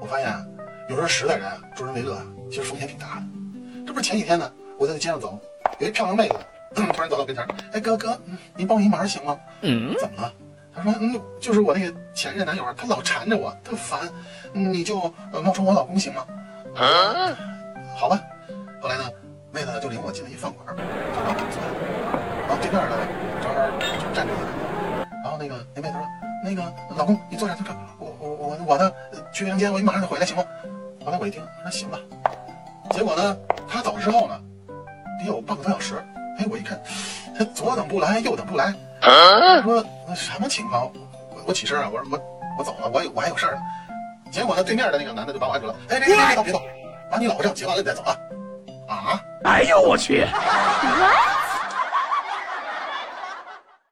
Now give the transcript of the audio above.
我发现啊，有时候实在人啊，助人为乐啊，其实风险挺大的。这不是前几天呢，我在那街上走，有一漂亮妹子，突然走到我跟前儿，哎哥哥，嗯您帮我一忙行吗？嗯，怎么了？他说，嗯，就是我那个前任男友啊，他老缠着我，特烦，嗯你就呃冒充我老公行吗？好吧。后来呢，妹子就领我进了一饭馆，就让我坐下，然后对面呢正好就站着一个人，然后那个那妹子说，那个老公你坐下，这个我我我我呢去卫生间，我马上就回来行吗？后来我一听，那行吧。结果呢，他走之后呢，得有半个多小时，哎，我一看，他左等 不来，右等不来，我说那什么情况？我我起身啊，我说我我走了，我有我还有事儿呢。结果呢，对面的那个男的就把我按住了，哎，别别别别走别动，把你老婆账结完了你再走啊！啊！哎呦我去?